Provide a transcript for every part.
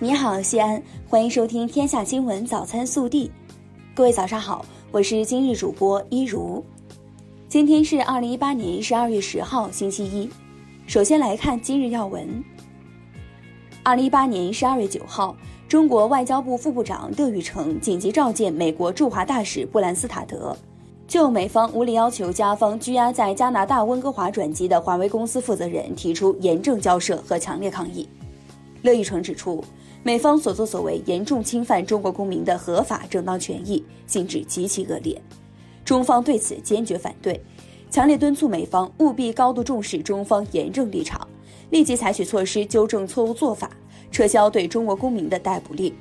你好，西安，欢迎收听《天下新闻早餐速递》。各位早上好，我是今日主播一如。今天是二零一八年十二月十号，星期一。首先来看今日要闻。二零一八年十二月九号，中国外交部副部长乐玉成紧急召见美国驻华大使布兰斯塔德，就美方无理要求加方拘押在加拿大温哥华转机的华为公司负责人提出严正交涉和强烈抗议。乐玉成指出。美方所作所为严重侵犯中国公民的合法正当权益，性质极其恶劣，中方对此坚决反对，强烈敦促美方务必高度重视中方严正立场，立即采取措施纠正错误做法，撤销对中国公民的逮捕令。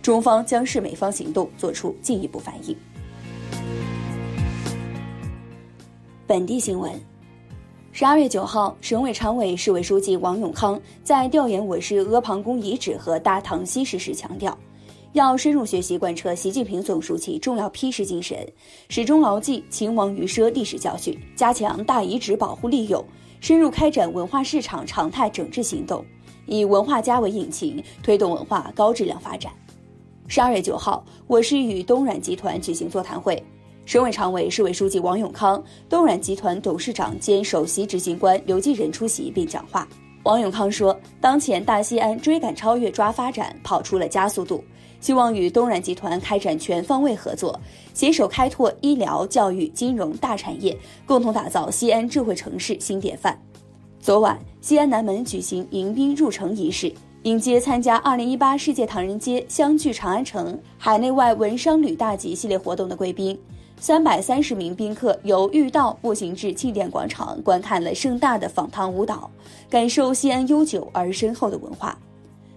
中方将视美方行动作出进一步反应。本地新闻。十二月九号，省委常委、市委书记王永康在调研我市阿房宫遗址和大唐西市时强调，要深入学习贯彻习近平总书记重要批示精神，始终牢记秦王于奢历史教训，加强大遗址保护利用，深入开展文化市场常态整治行动，以文化家为引擎，推动文化高质量发展。十二月九号，我市与东软集团举行座谈会。省委常委、市委书记王永康、东软集团董事长兼首席执行官刘继仁出席并讲话。王永康说：“当前大西安追赶超越抓发展跑出了加速度，希望与东软集团开展全方位合作，携手开拓医疗、教育、金融大产业，共同打造西安智慧城市新典范。”昨晚，西安南门举行迎宾入城仪式，迎接参加2018世界唐人街相聚长安城海内外文商旅大集系列活动的贵宾。三百三十名宾客由御道步行至庆典广场，观看了盛大的访唐舞蹈，感受西安悠久而深厚的文化。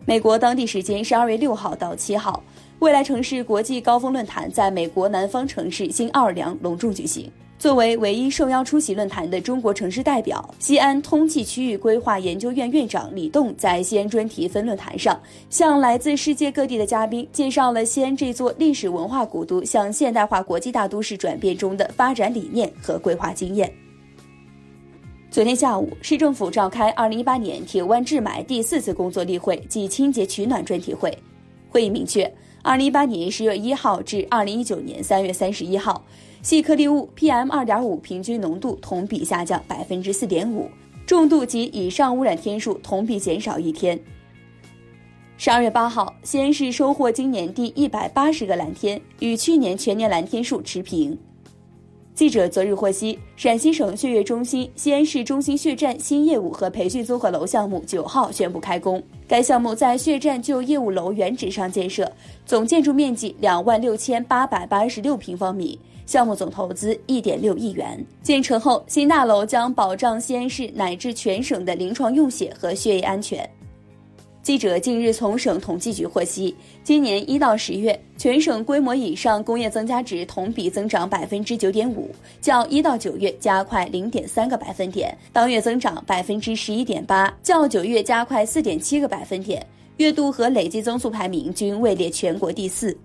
美国当地时间十二月六号到七号，未来城市国际高峰论坛在美国南方城市新奥尔良隆重举行。作为唯一受邀出席论坛的中国城市代表，西安通济区域规划研究院院长李栋在西安专题分论坛上，向来自世界各地的嘉宾介绍了西安这座历史文化古都向现代化国际大都市转变中的发展理念和规划经验。昨天下午，市政府召开二零一八年铁湾治霾第四次工作例会暨清洁取暖专题会，会议明确，二零一八年十月一号至二零一九年三月三十一号。细颗粒物 PM 二点五平均浓度同比下降百分之四点五，重度及以上污染天数同比减少一天。十二月八号，西安市收获今年第一百八十个蓝天，与去年全年蓝天数持平。记者昨日获悉，陕西省血液中心西安市中心血站新业务和培训综合楼项目九号宣布开工。该项目在血站旧业务楼原址上建设，总建筑面积两万六千八百八十六平方米，项目总投资一点六亿元。建成后，新大楼将保障西安市乃至全省的临床用血和血液安全。记者近日从省统计局获悉，今年一到十月，全省规模以上工业增加值同比增长百分之九点五，较一到九月加快零点三个百分点，当月增长百分之十一点八，较九月加快四点七个百分点，月度和累计增速排名均位列全国第四。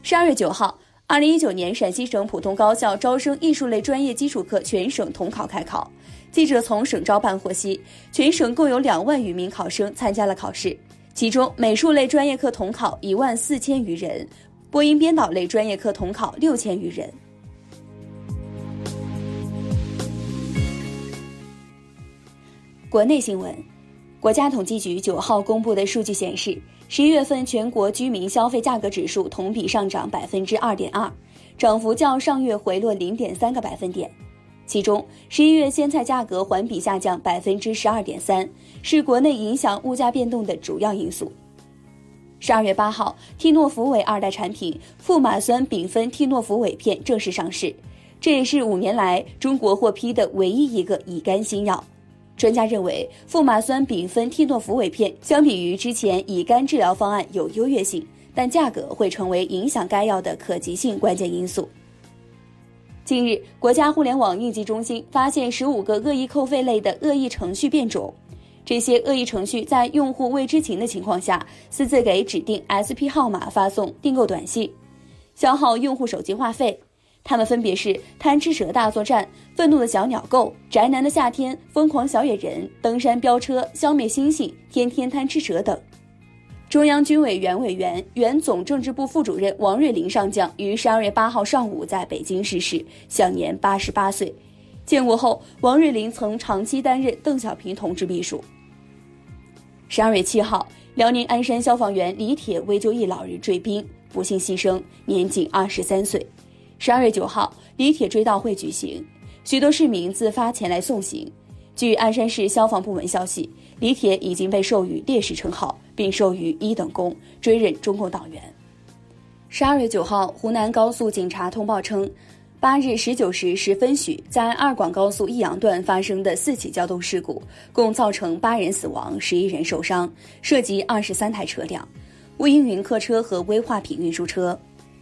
十二月九号。二零一九年陕西省普通高校招生艺术类专业基础课全省统考开考。记者从省招办获悉，全省共有两万余名考生参加了考试，其中美术类专业课统考一万四千余人，播音编导类专业课统考六千余人。国内新闻，国家统计局九号公布的数据显示。十一月份全国居民消费价格指数同比上涨百分之二点二，涨幅较上月回落零点三个百分点。其中，十一月鲜菜价格环比下降百分之十二点三，是国内影响物价变动的主要因素。十二月八号，替诺福韦二代产品富马酸丙酚替诺福韦片正式上市，这也是五年来中国获批的唯一一个乙肝新药。专家认为，富马酸丙酚替诺福韦片相比于之前乙肝治疗方案有优越性，但价格会成为影响该药的可及性关键因素。近日，国家互联网应急中心发现十五个恶意扣费类的恶意程序变种，这些恶意程序在用户未知情的情况下，私自给指定 SP 号码发送订购短信，消耗用户手机话费。他们分别是贪吃蛇大作战、愤怒的小鸟购、宅男的夏天、疯狂小野人、登山飙车、消灭星星、天天贪吃蛇等。中央军委原委员、原总政治部副主任王瑞林上将于十二月八号上午在北京逝世，享年八十八岁。建国后，王瑞林曾长期担任邓小平同志秘书。十二月七号，辽宁鞍山消防员李铁为救一老人坠冰，不幸牺牲，年仅二十三岁。十二月九号，李铁追悼会举行，许多市民自发前来送行。据鞍山市消防部门消息，李铁已经被授予烈士称号，并授予一等功，追认中共党员。十二月九号，湖南高速警察通报称，八日十九时十分许，在二广高速益阳段发生的四起交通事故，共造成八人死亡，十一人受伤，涉及二十三台车辆，无营运客车和危化品运输车。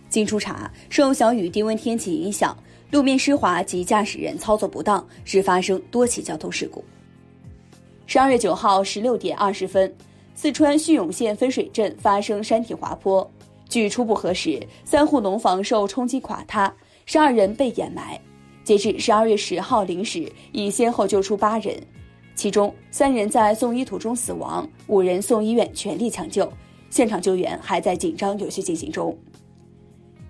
经初查，受小雨低温天气影响。路面湿滑及驾驶人操作不当，致发生多起交通事故。十二月九号十六点二十分，四川叙永县分水镇发生山体滑坡，据初步核实，三户农房受冲击垮塌，十二人被掩埋。截至十二月十号零时，已先后救出八人，其中三人在送医途中死亡，五人送医院全力抢救，现场救援还在紧张有序进行中。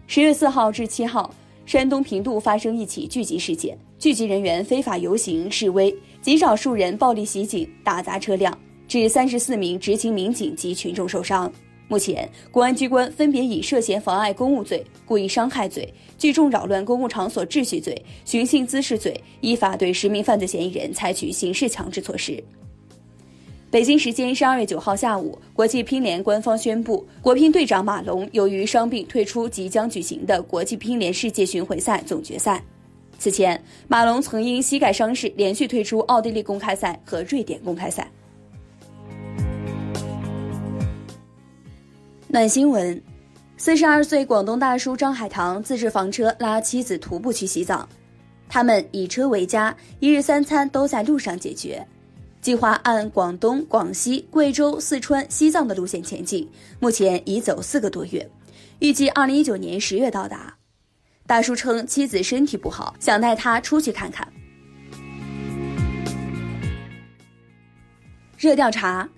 十月四号至七号。山东平度发生一起聚集事件，聚集人员非法游行示威，极少数人暴力袭警、打砸车辆，致三十四名执勤民警及群众受伤。目前，公安机关分别以涉嫌妨碍公务罪、故意伤害罪、聚众扰乱公共场所秩序罪、寻衅滋事罪，依法对十名犯罪嫌疑人采取刑事强制措施。北京时间十二月九号下午，国际乒联官方宣布，国乒队长马龙由于伤病退出即将举行的国际乒联世界巡回赛总决赛。此前，马龙曾因膝盖伤势连续退出奥地利公开赛和瑞典公开赛。暖新闻：四十二岁广东大叔张海棠自制房车拉妻子徒步去西藏，他们以车为家，一日三餐都在路上解决。计划按广东、广西、贵州、四川、西藏的路线前进，目前已走四个多月，预计二零一九年十月到达。大叔称妻子身体不好，想带她出去看看。热调查：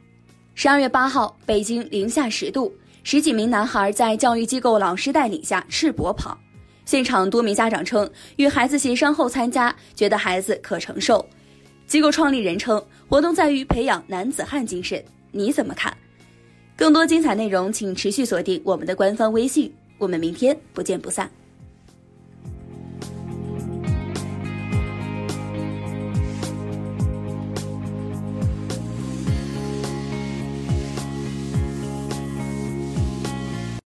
十二月八号，北京零下十度，十几名男孩在教育机构老师带领下赤膊跑，现场多名家长称与孩子协商后参加，觉得孩子可承受。机构创立人称，活动在于培养男子汉精神，你怎么看？更多精彩内容，请持续锁定我们的官方微信。我们明天不见不散。